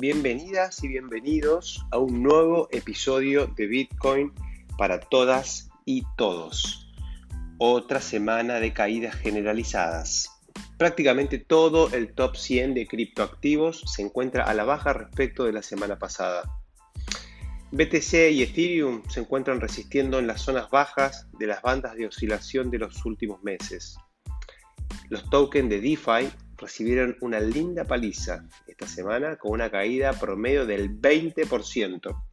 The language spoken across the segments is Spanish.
bienvenidas y bienvenidos a un nuevo episodio de Bitcoin para todas y todos. Otra semana de caídas generalizadas. Prácticamente todo el top 100 de criptoactivos se encuentra a la baja respecto de la semana pasada. BTC y Ethereum se encuentran resistiendo en las zonas bajas de las bandas de oscilación de los últimos meses. Los tokens de DeFi recibieron una linda paliza esta semana con una caída promedio del 20%.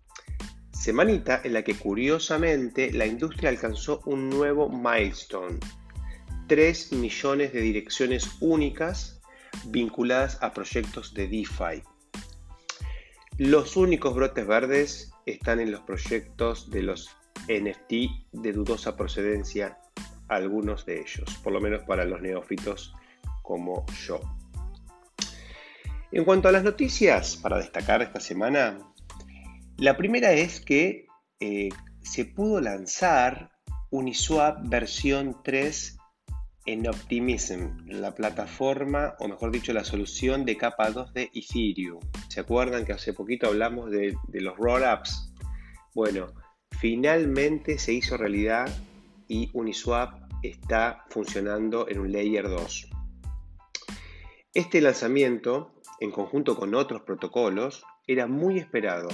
Semanita en la que curiosamente la industria alcanzó un nuevo milestone. 3 millones de direcciones únicas vinculadas a proyectos de DeFi. Los únicos brotes verdes están en los proyectos de los NFT de dudosa procedencia, algunos de ellos, por lo menos para los neófitos como yo. En cuanto a las noticias para destacar esta semana, la primera es que eh, se pudo lanzar Uniswap versión 3 en Optimism, la plataforma, o mejor dicho, la solución de capa 2 de Ethereum. ¿Se acuerdan que hace poquito hablamos de, de los roll-ups? Bueno, finalmente se hizo realidad y Uniswap está funcionando en un layer 2. Este lanzamiento, en conjunto con otros protocolos, era muy esperado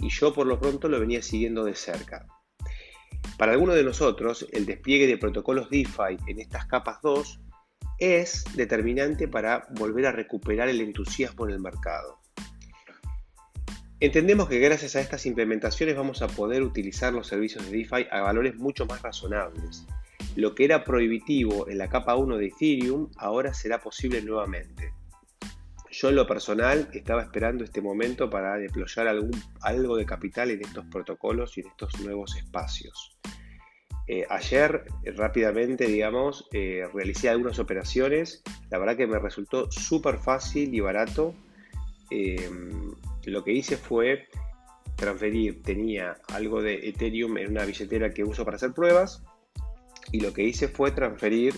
y yo por lo pronto lo venía siguiendo de cerca. Para algunos de nosotros, el despliegue de protocolos DeFi en estas capas 2 es determinante para volver a recuperar el entusiasmo en el mercado. Entendemos que gracias a estas implementaciones vamos a poder utilizar los servicios de DeFi a valores mucho más razonables lo que era prohibitivo en la capa 1 de Ethereum ahora será posible nuevamente. Yo en lo personal estaba esperando este momento para deployar algún, algo de capital en estos protocolos y en estos nuevos espacios. Eh, ayer eh, rápidamente, digamos, eh, realicé algunas operaciones. La verdad que me resultó súper fácil y barato. lo que hice fue transferir, tenía algo de Ethereum en una billetera que uso para hacer pruebas y lo que hice fue transferir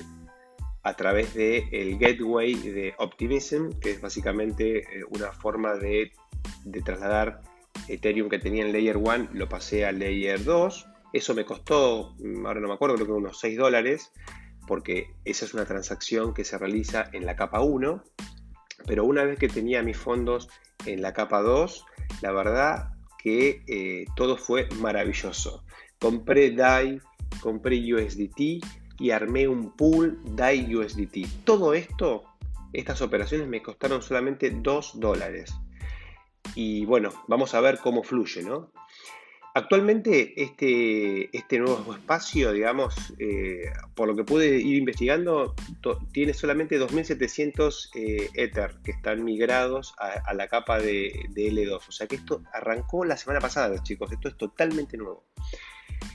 a través del el gateway de Optimism, que es básicamente eh, una forma de, trasladar Ethereum que tenía en Layer 1, lo pasé a Layer 2. Eso me costó, mm, ahora no me acuerdo, creo que unos 6 dólares, porque esa es una transacción que se realiza en la capa 1. Pero una vez que tenía mis fondos en la capa 2, la verdad que eh, todo fue maravilloso. Compré DAI, compré USDT y armé un pool DAI USDT. Todo esto, estas operaciones me costaron solamente 2 dólares. Y bueno, vamos a ver cómo fluye, ¿no? Actualmente este, este nuevo espacio, digamos, eh, por lo que pude ir investigando, tiene solamente 2.700 eh, Ether que están migrados a, la capa de, de, L2. O sea que esto arrancó la semana pasada, chicos. Esto es totalmente nuevo.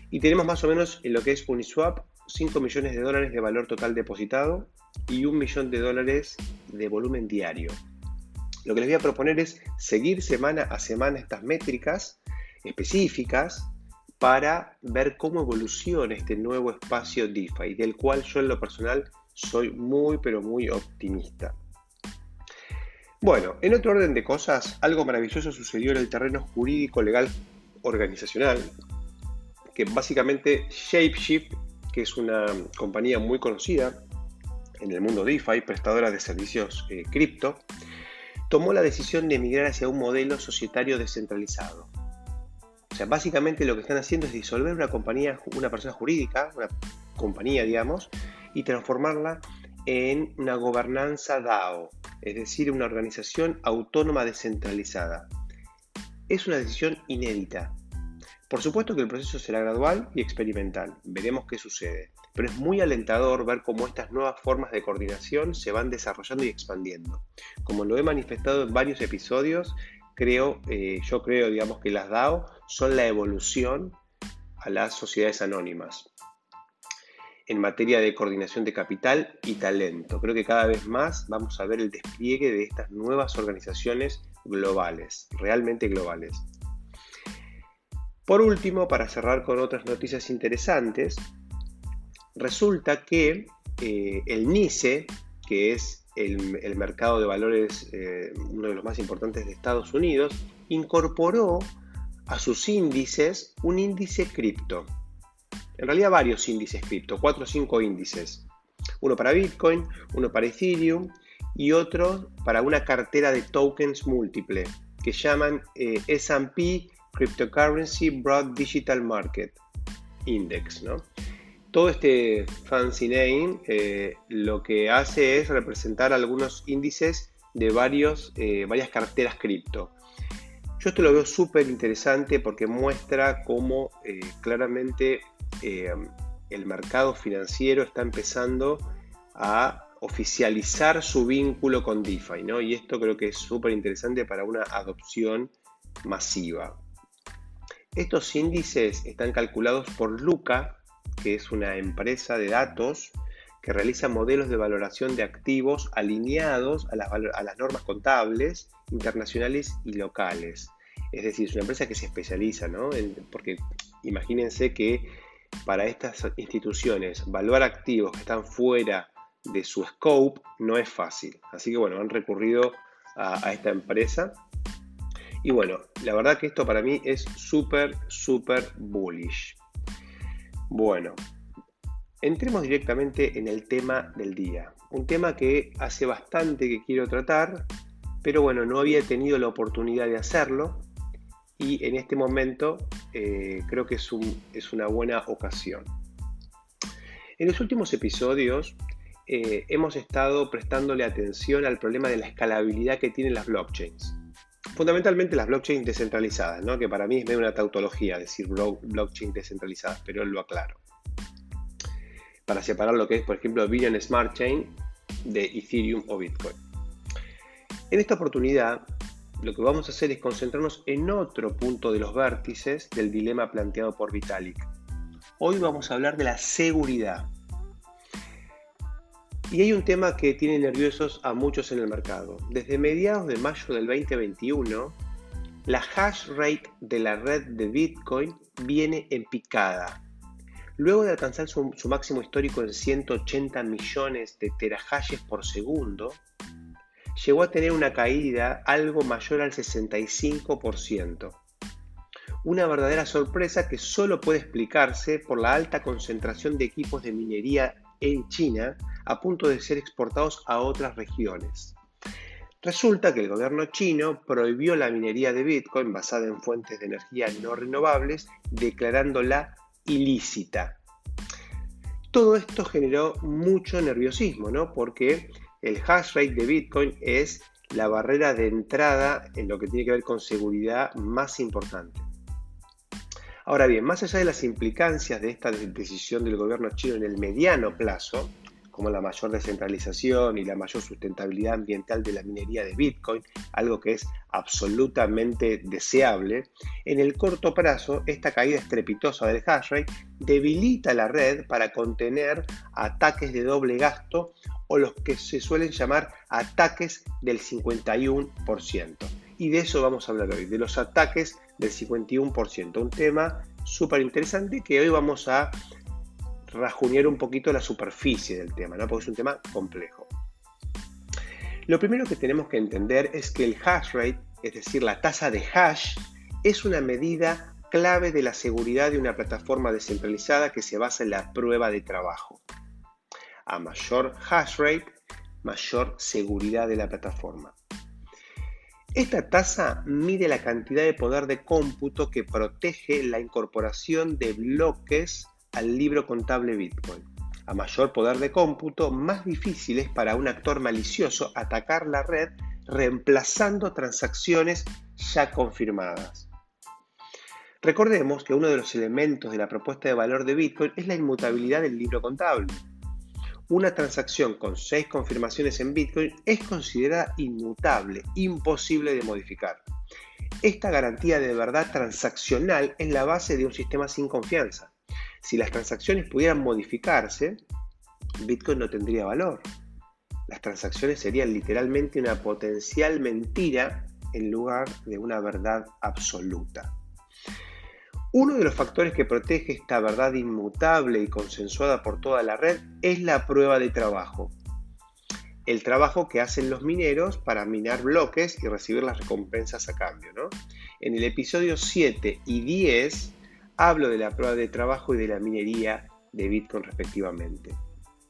Y tenemos más o menos en lo que es Uniswap 5 millones de dólares de valor total depositado y un millón de dólares de volumen diario. Lo que les voy a proponer es seguir semana a semana estas métricas específicas para ver cómo evoluciona este nuevo espacio DeFi, del cual yo en lo personal soy muy pero muy optimista. Bueno, en otro orden de cosas, algo maravilloso sucedió en el terreno jurídico legal organizacional que básicamente ShapeShift, que es una compañía muy conocida en el mundo DeFi, prestadora de servicios eh, cripto, tomó la decisión de emigrar hacia un modelo societario descentralizado. O sea, básicamente lo que están haciendo es disolver una compañía, una persona jurídica, una compañía, digamos, y transformarla en una gobernanza DAO, es decir, una organización autónoma descentralizada. Es una decisión inédita, por supuesto que el proceso será gradual y experimental, veremos qué sucede, pero es muy alentador ver cómo estas nuevas formas de coordinación se van desarrollando y expandiendo. Como lo he manifestado en varios episodios, creo, eh, yo creo, digamos, que las DAO son la evolución a las sociedades anónimas en materia de coordinación de capital y talento. Creo que cada vez más vamos a ver el despliegue de estas nuevas organizaciones globales, realmente globales. Por último, para cerrar con otras noticias interesantes, resulta que eh, el NICE, que es el, mercado de valores, eh, uno de los más importantes de Estados Unidos, incorporó a sus índices un índice cripto. En realidad varios índices cripto, cuatro o cinco índices. Uno para Bitcoin, uno para Ethereum y otro para una cartera de tokens múltiple que llaman eh, SP Cryptocurrency Broad Digital Market Index. Todo este fancy name eh, lo que hace es representar algunos índices de varios, eh, varias carteras cripto. Yo esto lo veo súper interesante porque muestra cómo claramente el mercado financiero está empezando a oficializar su vínculo con DeFi, ¿no? Y esto creo que es súper interesante para una adopción masiva. Estos índices están calculados por Luca, que es una empresa de datos que realiza modelos de valoración de activos alineados a las, normas contables internacionales y locales. Es decir, es una empresa que se especializa, ¿no? porque imagínense que para estas instituciones, valorar activos que están fuera de su scope no es fácil. Así que bueno, han recurrido a, esta empresa. Y bueno, la verdad que esto para mí es súper, súper bullish. Bueno, entremos directamente en el tema del día. Un tema que hace bastante que quiero tratar, pero bueno, no había tenido la oportunidad de hacerlo y en este momento eh, creo que es, una buena ocasión. En los últimos episodios eh, hemos estado prestándole atención al problema de la escalabilidad que tienen las blockchains. Fundamentalmente las blockchains descentralizadas, ¿no? que para mí es medio una tautología decir blockchain descentralizadas, pero lo aclaro. Para separar lo que es, por ejemplo, Binance Smart Chain de Ethereum o Bitcoin. En esta oportunidad, lo que vamos a hacer es concentrarnos en otro punto de los vértices del dilema planteado por Vitalik. Hoy vamos a hablar de la seguridad. Y hay un tema que tiene nerviosos a muchos en el mercado. Desde mediados de mayo del 2021, la hash rate de la red de Bitcoin viene en picada. Luego de alcanzar su, máximo histórico en 180 millones de terahashes por segundo, llegó a tener una caída algo mayor al 65%. Una verdadera sorpresa que solo puede explicarse por la alta concentración de equipos de minería en China a punto de ser exportados a otras regiones. Resulta que el gobierno chino prohibió la minería de Bitcoin basada en fuentes de energía no renovables, declarándola ilícita. Todo esto generó mucho nerviosismo, ¿no? Porque el hash rate de Bitcoin es la barrera de entrada en lo que tiene que ver con seguridad más importante. Ahora bien, más allá de las implicancias de esta decisión del gobierno chino en el mediano plazo, como la mayor descentralización y la mayor sustentabilidad ambiental de la minería de Bitcoin, algo que es absolutamente deseable, en el corto plazo esta caída estrepitosa del hash rate debilita la red para contener ataques de doble gasto o los que se suelen llamar ataques del 51%. Y de eso vamos a hablar hoy, de los ataques del 51%, un tema súper interesante que hoy vamos a rajunear un poquito la superficie del tema, ¿no? porque es un tema complejo. Lo primero que tenemos que entender es que el hash rate, es decir, la tasa de hash, es una medida clave de la seguridad de una plataforma descentralizada que se basa en la prueba de trabajo. A mayor hash rate, mayor seguridad de la plataforma. Esta tasa mide la cantidad de poder de cómputo que protege la incorporación de bloques al libro contable Bitcoin. A mayor poder de cómputo, más difícil es para un actor malicioso atacar la red reemplazando transacciones ya confirmadas. Recordemos que uno de los elementos de la propuesta de valor de Bitcoin es la inmutabilidad del libro contable una transacción con seis confirmaciones en Bitcoin es considerada inmutable, imposible de modificar. Esta garantía de verdad transaccional es la base de un sistema sin confianza. Si las transacciones pudieran modificarse, Bitcoin no tendría valor. Las transacciones serían literalmente una potencial mentira en lugar de una verdad absoluta. Uno de los factores que protege esta verdad inmutable y consensuada por toda la red es la prueba de trabajo. el trabajo que hacen los mineros para minar bloques y recibir las recompensas a cambio. En el episodio 7 y 10 hablo de la prueba de trabajo y de la minería de Bitcoin respectivamente.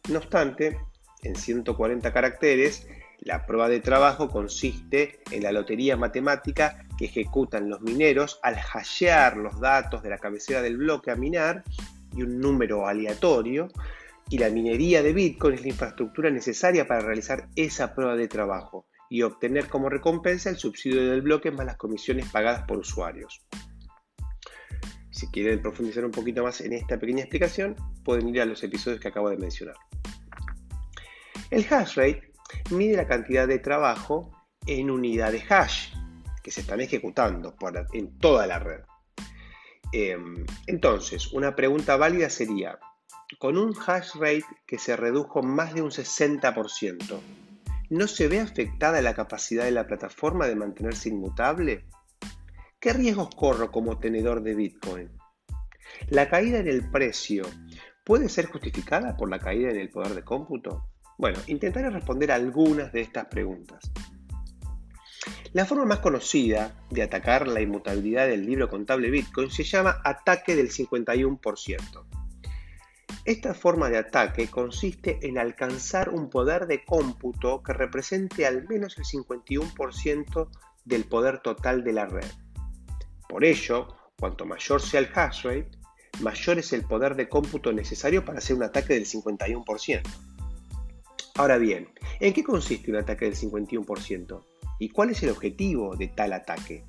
No obstante, en 140 caracteres, la prueba de trabajo consiste en la lotería matemática que ejecutan los mineros al hashear los datos de la cabecera del bloque a minar y un número aleatorio y la minería de Bitcoin es la infraestructura necesaria para realizar esa prueba de trabajo y obtener como recompensa el subsidio del bloque más las comisiones pagadas por usuarios. Si quieren profundizar un poquito más en esta pequeña explicación, pueden ir a los episodios que acabo de mencionar. El hash rate mide la cantidad de trabajo en unidades hash que se están ejecutando en toda la red. Em, entonces, una pregunta válida sería, con un hash rate que se redujo más de un 60%, ¿no se ve afectada la capacidad de la plataforma de mantenerse inmutable? ¿Qué riesgos corro como tenedor de Bitcoin? ¿La caída en el precio puede ser justificada por la caída en el poder de cómputo? Bueno, intentaré responder algunas de estas preguntas. La forma más conocida de atacar la inmutabilidad del libro contable Bitcoin se llama ataque del 51%. Esta forma de ataque consiste en alcanzar un poder de cómputo que represente al menos el 51% del poder total de la red. Por ello, cuanto mayor sea el hash rate, mayor es el poder de cómputo necesario para hacer un ataque del 51%. Ahora bien, ¿en qué consiste un ataque del 51%? ¿Y cuál es el objetivo de tal ataque?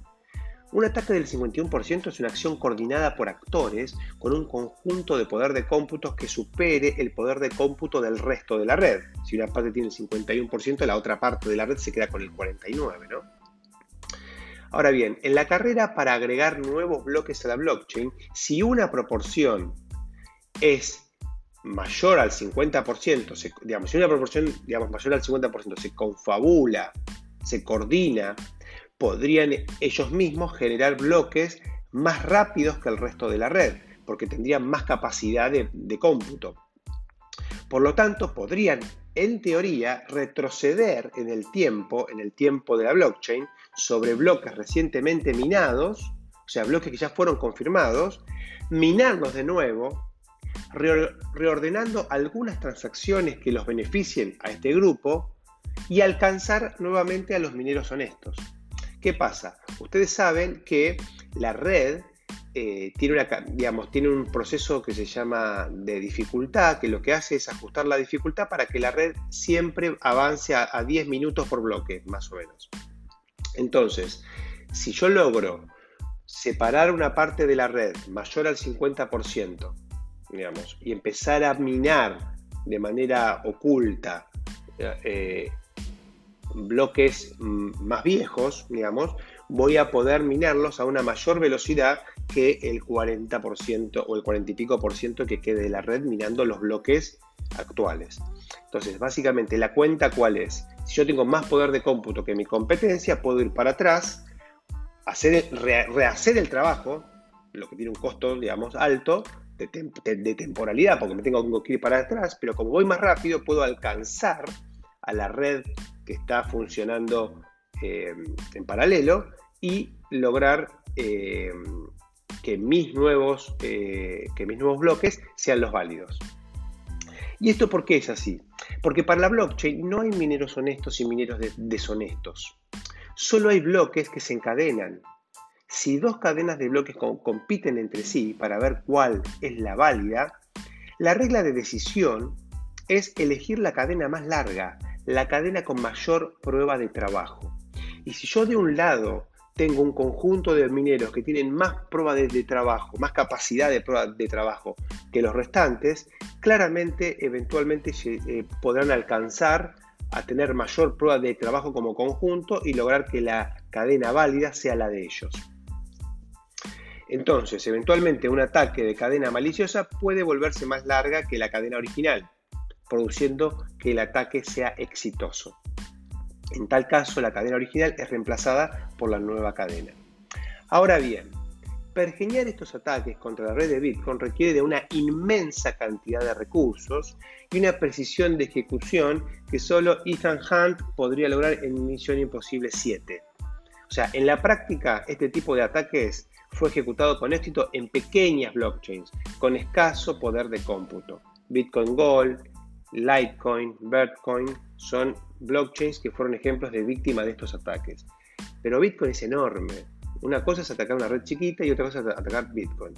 Un ataque del 51% es una acción coordinada por actores con un conjunto de poder de cómputos que supere el poder de cómputo del resto de la red. Si una parte tiene el 51%, la otra parte de la red se queda con el 49%, ¿no? Ahora bien, en la carrera para agregar nuevos bloques a la blockchain, si una proporción es mayor al 50%, digamos, si una proporción digamos, mayor al 50% se confabula, se coordina podrían ellos mismos generar bloques más rápidos que el resto de la red, porque tendrían más capacidad de, cómputo. Por lo tanto, podrían, en teoría, retroceder en el tiempo, en el tiempo de la blockchain, sobre bloques recientemente minados, o sea, bloques que ya fueron confirmados, minarlos de nuevo, reordenando algunas transacciones que los beneficien a este grupo y alcanzar nuevamente a los mineros honestos. ¿Qué pasa? Ustedes saben que la red eh, tiene, un proceso que se llama de dificultad, que lo que hace es ajustar la dificultad para que la red siempre avance a, 10 minutos por bloque, más o menos. Entonces, si yo logro separar una parte de la red mayor al 50%, digamos, y empezar a minar de manera oculta eh, bloques más viejos, digamos, voy a poder minarlos a una mayor velocidad que el 40% o el 40 y pico por ciento que quede de la red minando los bloques actuales. Entonces, básicamente, la cuenta cuál es? Si yo tengo más poder de cómputo que mi competencia, puedo ir para atrás, hacer, rehacer el trabajo, lo que tiene un costo, digamos, alto, de, temporalidad, porque me tengo que ir para atrás, pero como voy más rápido, puedo alcanzar a la red que está funcionando eh, en paralelo y lograr eh, que, mis nuevos, eh, que mis nuevos bloques sean los válidos. ¿Y esto por qué es así? Porque para la blockchain no hay mineros honestos y mineros deshonestos. Solo hay bloques que se encadenan. Si dos cadenas de bloques compiten entre sí para ver cuál es la válida, la regla de decisión es elegir la cadena más larga, la cadena con mayor prueba de trabajo. Y si yo de un lado tengo un conjunto de mineros que tienen más prueba de, trabajo, más capacidad de prueba de trabajo que los restantes, claramente eventualmente eh, podrán alcanzar a tener mayor prueba de trabajo como conjunto y lograr que la cadena válida sea la de ellos. Entonces, eventualmente un ataque de cadena maliciosa puede volverse más larga que la cadena original, produciendo que el ataque sea exitoso. En tal caso, la cadena original es reemplazada por la nueva cadena. Ahora bien, pergeñar estos ataques contra la red de Bitcoin requiere de una inmensa cantidad de recursos y una precisión de ejecución que solo Ethan Hunt podría lograr en Misión Imposible 7. O sea, en la práctica, este tipo de ataques fue ejecutado con éxito en pequeñas blockchains, con escaso poder de cómputo. Bitcoin Gold, Litecoin, Bitcoin son blockchains que fueron ejemplos de víctimas de estos ataques. Pero Bitcoin es enorme. Una cosa es atacar una red chiquita y otra cosa es atacar Bitcoin.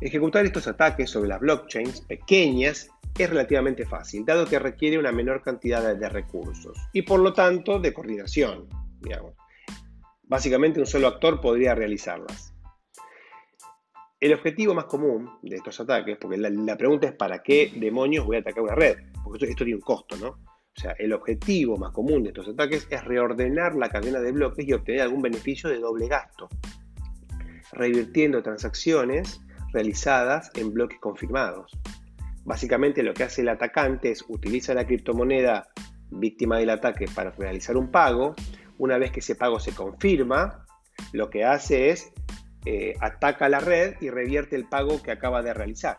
Ejecutar estos ataques sobre las blockchains pequeñas es relativamente fácil, dado que requiere una menor cantidad de recursos y por lo tanto de coordinación. Básicamente un solo actor podría realizarlas. El objetivo más común de estos ataques, porque la, pregunta es ¿para qué demonios voy a atacar una red? Porque esto, tiene un costo, ¿no? O sea, el objetivo más común de estos ataques es reordenar la cadena de bloques y obtener algún beneficio de doble gasto, revirtiendo transacciones realizadas en bloques confirmados. Básicamente lo que hace el atacante es utilizar la criptomoneda víctima del ataque para realizar un pago. Una vez que ese pago se confirma, lo que hace es eh, ataca la red y revierte el pago que acaba de realizar.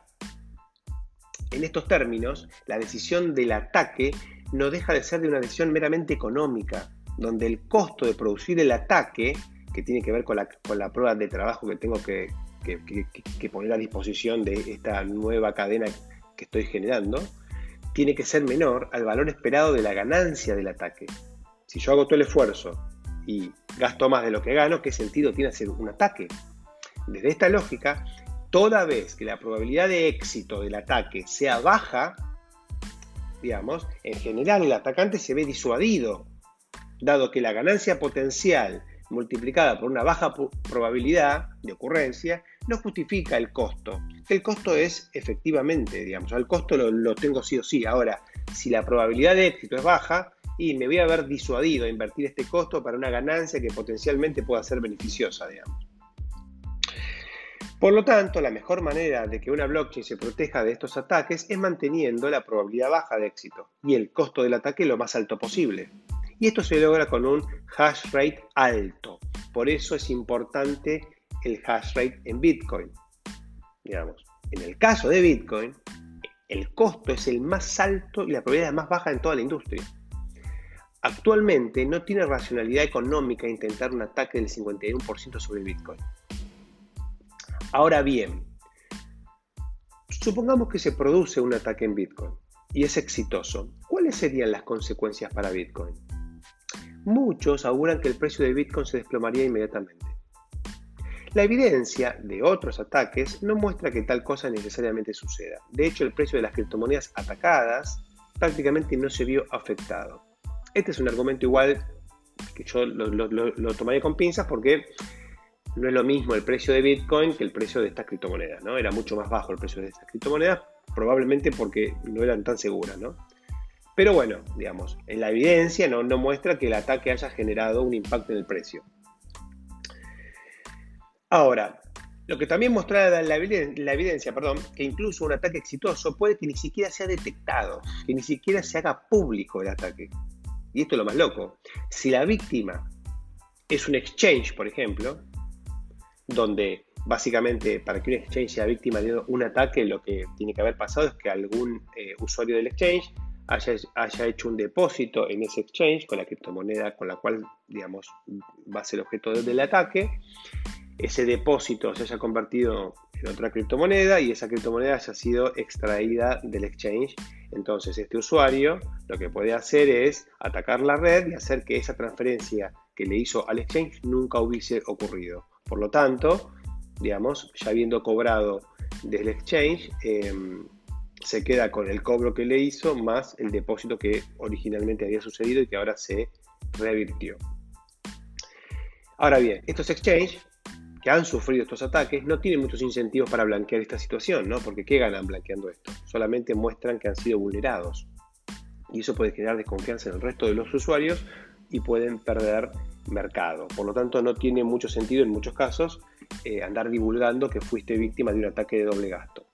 En estos términos, la decisión del ataque no deja de ser de una decisión meramente económica, donde el costo de producir el ataque, que tiene que ver con la, prueba de trabajo que tengo que, que, poner a disposición de esta nueva cadena que estoy generando, tiene que ser menor al valor esperado de la ganancia del ataque. Si yo hago todo el esfuerzo y gasto más de lo que gano, ¿qué sentido tiene hacer un ataque? Desde esta lógica, toda vez que la probabilidad de éxito del ataque sea baja, digamos, en general el atacante se ve disuadido, dado que la ganancia potencial multiplicada por una baja probabilidad de ocurrencia no justifica el costo. El costo es efectivamente, digamos, el costo lo, lo tengo sí o sí. Ahora, si la probabilidad de éxito es baja, y me voy a ver disuadido a invertir este costo para una ganancia que potencialmente pueda ser beneficiosa, digamos. Por lo tanto, la mejor manera de que una blockchain se proteja de estos ataques es manteniendo la probabilidad baja de éxito y el costo del ataque lo más alto posible. Y esto se logra con un hash rate alto. Por eso es importante el hash rate en Bitcoin. Digamos, en el caso de Bitcoin, el costo es el más alto y la probabilidad más baja en toda la industria. Actualmente no tiene racionalidad económica intentar un ataque del 51% sobre Bitcoin. Ahora bien, supongamos que se produce un ataque en Bitcoin y es exitoso. ¿Cuáles serían las consecuencias para Bitcoin? Muchos auguran que el precio de Bitcoin se desplomaría inmediatamente. La evidencia de otros ataques no muestra que tal cosa necesariamente suceda. De hecho, el precio de las criptomonedas atacadas prácticamente no se vio afectado. Este es un argumento igual que yo lo, lo tomaría con pinzas porque no es lo mismo el precio de Bitcoin que el precio de estas criptomonedas, ¿no? Era mucho más bajo el precio de estas criptomonedas, probablemente porque no eran tan seguras, ¿no? Pero bueno, digamos, en la evidencia no, muestra que el ataque haya generado un impacto en el precio. Ahora, lo que también muestra la, la, evidencia, perdón, que incluso un ataque exitoso puede que ni siquiera sea detectado, que ni siquiera se haga público el ataque. Y esto es lo más loco. Si la víctima es un exchange, por ejemplo, donde básicamente para que un exchange sea víctima de un ataque, lo que tiene que haber pasado es que algún eh, usuario del exchange haya, hecho un depósito en ese exchange con la criptomoneda con la cual, digamos, va a ser objeto del ataque. Ese depósito se haya convertido en otra criptomoneda y esa criptomoneda haya sido extraída del exchange. Entonces, este usuario lo que puede hacer es atacar la red y hacer que esa transferencia que le hizo al exchange nunca hubiese ocurrido. Por lo tanto, digamos, ya habiendo cobrado del exchange, em, se queda con el cobro que le hizo más el depósito que originalmente había sucedido y que ahora se revirtió. Ahora bien, estos exchanges que han sufrido estos ataques no tienen muchos incentivos para blanquear esta situación, ¿no? Porque ¿qué ganan blanqueando esto? Solamente muestran que han sido vulnerados. Y eso puede generar desconfianza en el resto de los usuarios y pueden perder mercado. Por lo tanto, no tiene mucho sentido en muchos casos eh, andar divulgando que fuiste víctima de un ataque de doble gasto.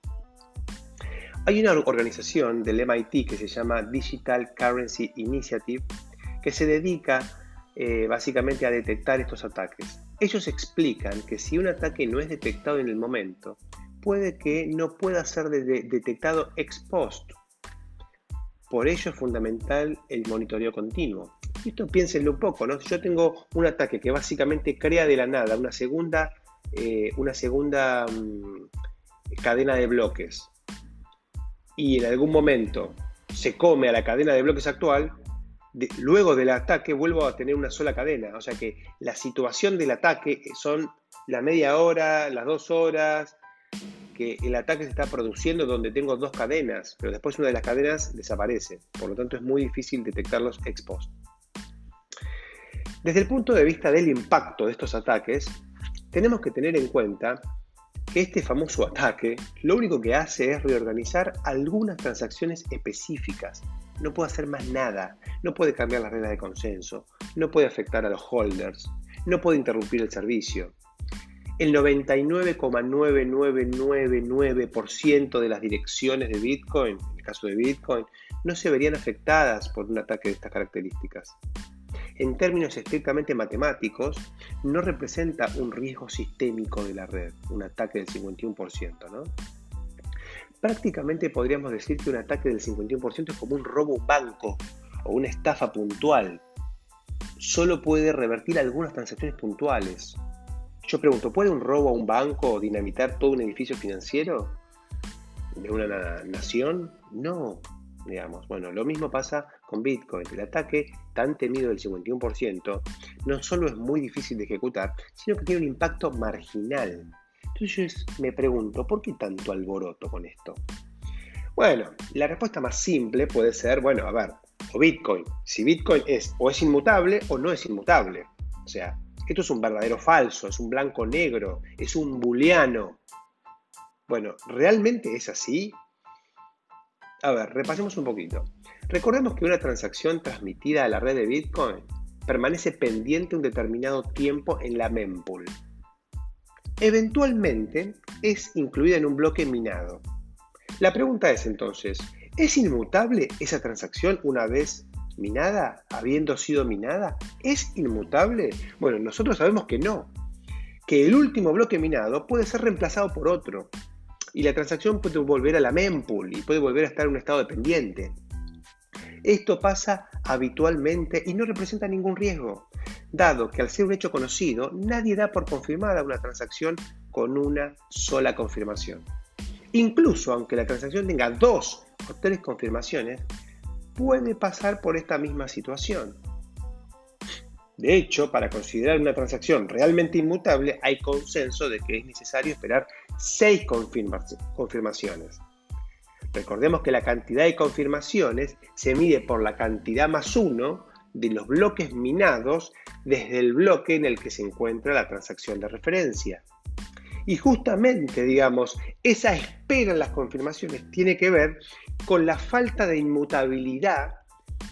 Hay una organización del MIT que se llama Digital Currency Initiative que se dedica eh, básicamente a detectar estos ataques. Ellos explican que si un ataque no es detectado en el momento, puede que no pueda ser detectado ex post. Por ello es fundamental el monitoreo continuo. Esto piénsenlo un poco, ¿no? Si yo tengo un ataque que básicamente crea de la nada una segunda, eh, una segunda mm, cadena de bloques y en algún momento se come a la cadena de bloques actual, luego del ataque vuelvo a tener una sola cadena. O sea que la situación del ataque son la media hora, las dos horas, que el ataque se está produciendo donde tengo dos cadenas, pero después una de las cadenas desaparece. Por lo tanto es muy difícil detectarlos ex post. Desde el punto de vista del impacto de estos ataques, tenemos que tener en cuenta que este famoso ataque lo único que hace es reorganizar algunas transacciones específicas. No puede hacer más nada, no puede cambiar las reglas de consenso, no puede afectar a los holders, no puede interrumpir el servicio. El 99,9999% de las direcciones de Bitcoin, en el caso de Bitcoin, no se verían afectadas por un ataque de estas características en términos estrictamente matemáticos, no representa un riesgo sistémico de la red, un ataque del 51%, ¿no? Prácticamente podríamos decir que un ataque del 51% es como un robo a banco o una estafa puntual. Solo puede revertir algunas transacciones puntuales. Yo pregunto, ¿puede un robo a un banco dinamitar todo un edificio financiero de una nación? No, digamos. Bueno, lo mismo pasa con Bitcoin. El ataque tan temido del 51% no solo es muy difícil de ejecutar, sino que tiene un impacto marginal. Entonces me pregunto, ¿por qué tanto alboroto con esto? Bueno, la respuesta más simple puede ser, bueno, a ver, o Bitcoin. Si Bitcoin es o es inmutable o no es inmutable. O sea, esto es un verdadero falso, es un blanco negro, es un booleano. Bueno, ¿realmente es así? A ver, repasemos un poquito. Recordemos que una transacción transmitida a la red de Bitcoin permanece pendiente un determinado tiempo en la mempool. Eventualmente es incluida en un bloque minado. La pregunta es entonces, ¿es inmutable esa transacción una vez minada, habiendo sido minada? ¿Es inmutable? Bueno, nosotros sabemos que no, que el último bloque minado puede ser reemplazado por otro, y la transacción puede volver a la mempool y puede volver a estar en un estado dependiente. Esto pasa habitualmente y no representa ningún riesgo, dado que al ser un hecho conocido, nadie da por confirmada una transacción con una sola confirmación. Incluso aunque la transacción tenga dos o tres confirmaciones, puede pasar por esta misma situación. De hecho, para considerar una transacción realmente inmutable, hay consenso de que es necesario esperar seis confirmaciones. Recordemos que la cantidad de confirmaciones se mide por la cantidad más uno de los bloques minados desde el bloque en el que se encuentra la transacción de referencia. Y justamente, digamos, esa espera en las confirmaciones tiene que ver con la falta de inmutabilidad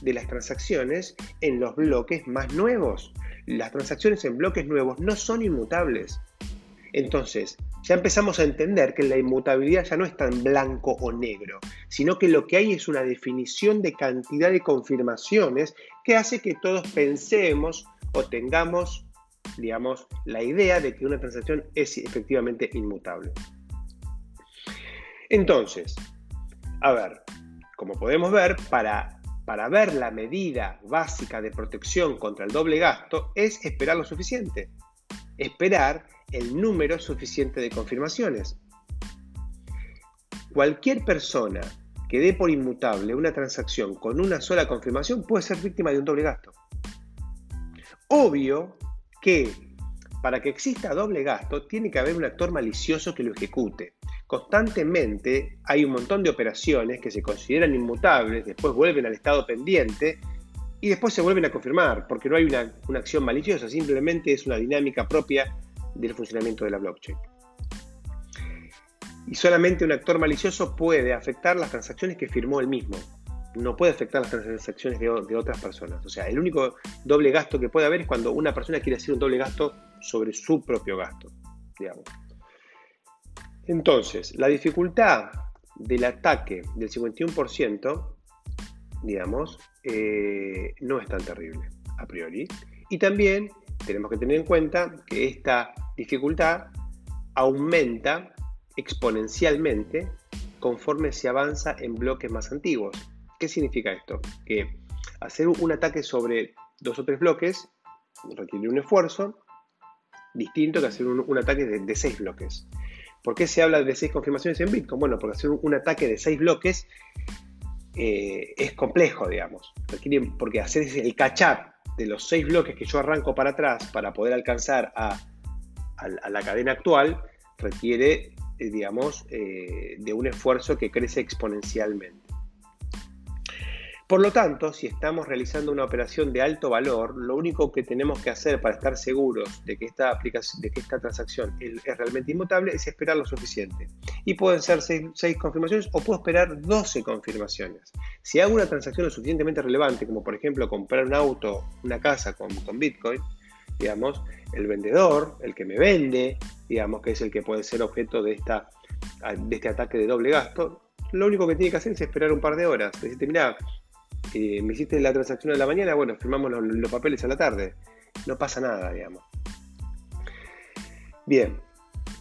de las transacciones en los bloques más nuevos. Las transacciones en bloques nuevos no son inmutables. Entonces, ya empezamos a entender que la inmutabilidad ya no es tan blanco o negro, sino que lo que hay es una definición de cantidad de confirmaciones que hace que todos pensemos o tengamos, digamos, la idea de que una transacción es efectivamente inmutable. Entonces, a ver, como podemos ver, para para ver la medida básica de protección contra el doble gasto es esperar lo suficiente. Esperar el número suficiente de confirmaciones. Cualquier persona que dé por inmutable una transacción con una sola confirmación puede ser víctima de un doble gasto. Obvio que para que exista doble gasto tiene que haber un actor malicioso que lo ejecute constantemente hay un montón de operaciones que se consideran inmutables, después vuelven al estado pendiente y después se vuelven a confirmar, porque no hay una, acción maliciosa, simplemente es una dinámica propia del funcionamiento de la blockchain. Y solamente un actor malicioso puede afectar las transacciones que firmó él mismo. No puede afectar las transacciones de, otras personas. O sea, el único doble gasto que puede haber es cuando una persona quiere hacer un doble gasto sobre su propio gasto. Entonces, la dificultad del ataque del 51%, digamos, eh, no es tan terrible a priori. Y también tenemos que tener en cuenta que esta dificultad aumenta exponencialmente conforme se avanza en bloques más antiguos. ¿Qué significa esto? Que hacer un ataque sobre dos o tres bloques requiere un esfuerzo distinto que hacer un, ataque de, seis bloques. ¿Por qué se habla de seis confirmaciones en Bitcoin? Bueno, porque hacer un, ataque de seis bloques eh, es complejo, digamos. porque hacer el catch-up de los seis bloques que yo arranco para atrás para poder alcanzar a, la cadena actual requiere, eh, digamos, eh, de un esfuerzo que crece exponencialmente. Por lo tanto, si estamos realizando una operación de alto valor, lo único que tenemos que hacer para estar seguros de que esta, aplicación, de que esta transacción es, realmente inmutable es esperar lo suficiente. Y pueden ser 6, confirmaciones o puedo esperar 12 confirmaciones. Si hago una transacción lo suficientemente relevante, como por ejemplo comprar un auto, una casa con, Bitcoin, digamos, el vendedor, el que me vende, digamos, que es el que puede ser objeto de, esta, de este ataque de doble gasto, lo único que tiene que hacer es esperar un par de horas. Decirte, mira, eh, me hiciste la transacción de la mañana, bueno, firmamos los, papeles a la tarde. No pasa nada, digamos. Bien,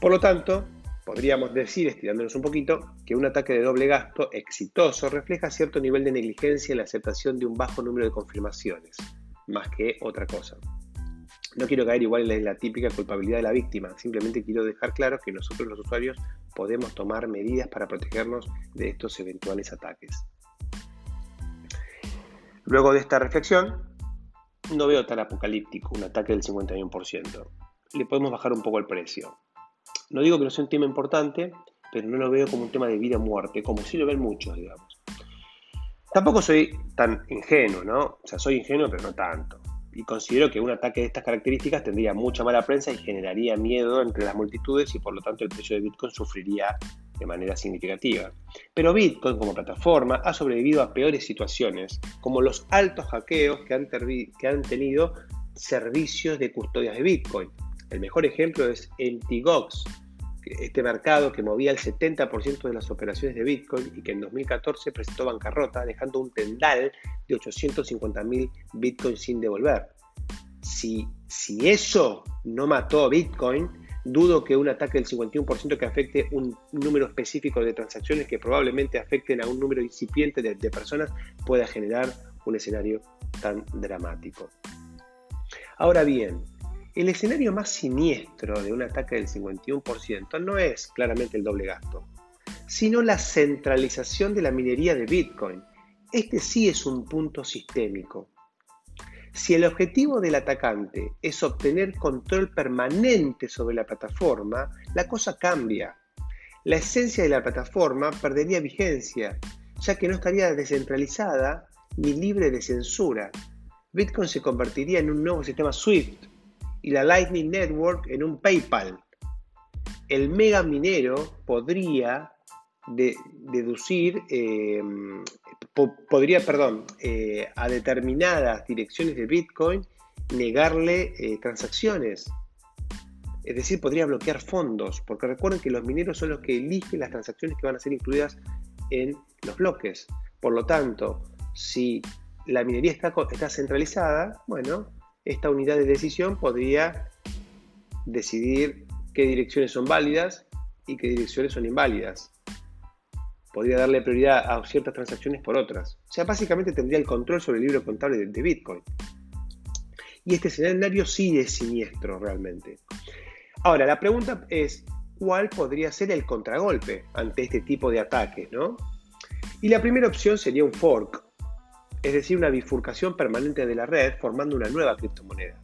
por lo tanto, podríamos decir, estirándonos un poquito, que un ataque de doble gasto exitoso refleja cierto nivel de negligencia en la aceptación de un bajo número de confirmaciones, más que otra cosa. No quiero caer igual en la típica culpabilidad de la víctima, simplemente quiero dejar claro que nosotros los usuarios podemos tomar medidas para protegernos de estos eventuales ataques. Luego de esta reflexión, no veo tan apocalíptico un ataque del 51%. Le podemos bajar un poco el precio. No digo que no sea un tema importante, pero no lo veo como un tema de vida o muerte, como si lo ven muchos, digamos. Tampoco soy tan ingenuo, ¿no? O sea, soy ingenuo, pero no tanto. Y considero que un ataque de estas características tendría mucha mala prensa y generaría miedo entre las multitudes y por lo tanto el precio de Bitcoin sufriría de manera significativa. Pero Bitcoin como plataforma ha sobrevivido a peores situaciones, como los altos hackeos que han, tenido servicios de custodia de Bitcoin. El mejor ejemplo es Antigox, este mercado que movía el 70% de las operaciones de Bitcoin y que en 2014 presentó bancarrota, dejando un tendal de 850.000 Bitcoin sin devolver. Si, si eso no mató a Bitcoin, Dudo que un ataque del 51% que afecte un número específico de transacciones que probablemente afecten a un número incipiente de, personas pueda generar un escenario tan dramático. Ahora bien, el escenario más siniestro de un ataque del 51% no es claramente el doble gasto, sino la centralización de la minería de Bitcoin. Este sí es un punto sistémico. Si el objetivo del atacante es obtener control permanente sobre la plataforma, la cosa cambia. La esencia de la plataforma perdería vigencia, ya que no estaría descentralizada ni libre de censura. Bitcoin se convertiría en un nuevo sistema SWIFT y la Lightning Network en un PayPal. El mega minero podría deducir eh, podría, perdón, eh, a determinadas direcciones de Bitcoin negarle eh, transacciones. Es decir, podría bloquear fondos, porque recuerden que los mineros son los que eligen las transacciones que van a ser incluidas en los bloques. Por lo tanto, si la minería está centralizada, bueno, esta unidad de decisión podría decidir qué direcciones son válidas y qué direcciones son inválidas podría darle prioridad a ciertas transacciones por otras. O sea, básicamente tendría el control sobre el libro contable de, Bitcoin. Y este escenario sí es siniestro realmente. Ahora, la pregunta es, ¿cuál podría ser el contragolpe ante este tipo de ataques? ¿no? Y la primera opción sería un fork, es decir, una bifurcación permanente de la red formando una nueva criptomoneda.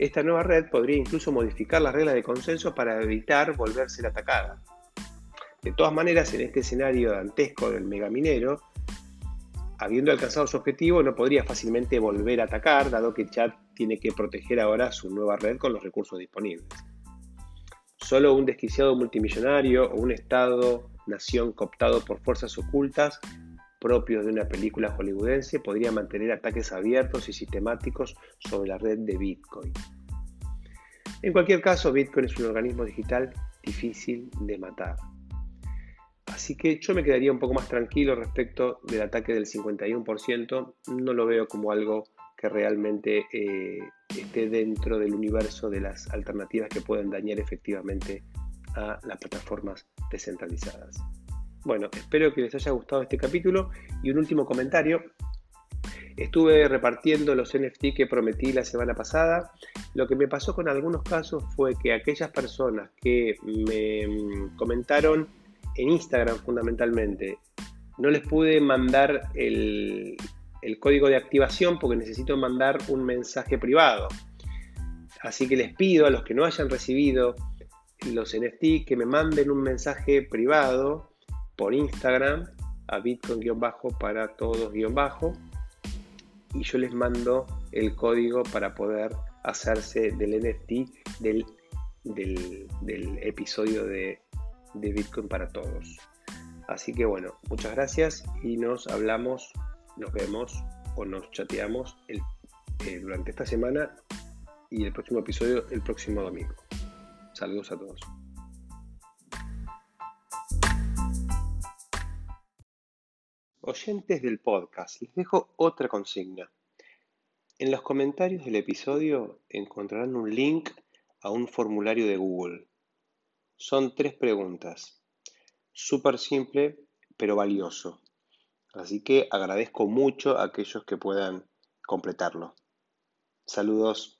Esta nueva red podría incluso modificar las reglas de consenso para evitar volverse atacada. De todas maneras, en este escenario dantesco del megaminero, habiendo alcanzado su objetivo, no podría fácilmente volver a atacar, dado que Chad tiene que proteger ahora su nueva red con los recursos disponibles. Solo un desquiciado multimillonario o un Estado-nación cooptado por fuerzas ocultas propios de una película hollywoodense podría mantener ataques abiertos y sistemáticos sobre la red de Bitcoin. En cualquier caso, Bitcoin es un organismo digital difícil de matar. Así que yo me quedaría un poco más tranquilo respecto del ataque del 51%. No lo veo como algo que realmente eh, esté dentro del universo de las alternativas que pueden dañar efectivamente a las plataformas descentralizadas. Bueno, espero que les haya gustado este capítulo y un último comentario. Estuve repartiendo los NFT que prometí la semana pasada. Lo que me pasó con algunos casos fue que aquellas personas que me mm, comentaron en Instagram fundamentalmente, no les pude mandar el, el código de activación porque necesito mandar un mensaje privado. Así que les pido a los que no hayan recibido los NFT que me manden un mensaje privado por Instagram a bitcoin-para todos-bajo y yo les mando el código para poder hacerse del NFT del, del, episodio de, de, Bitcoin para todos. Así que bueno, muchas gracias y nos hablamos, nos vemos o nos chateamos eh, durante esta semana y el próximo episodio el próximo domingo. Saludos a todos. Oyentes del podcast, les dejo otra consigna. En los comentarios del episodio encontrarán un link a un formulario de Google. Son tres preguntas. Súper simple, pero valioso. Así que agradezco mucho a aquellos que puedan completarlo. Saludos.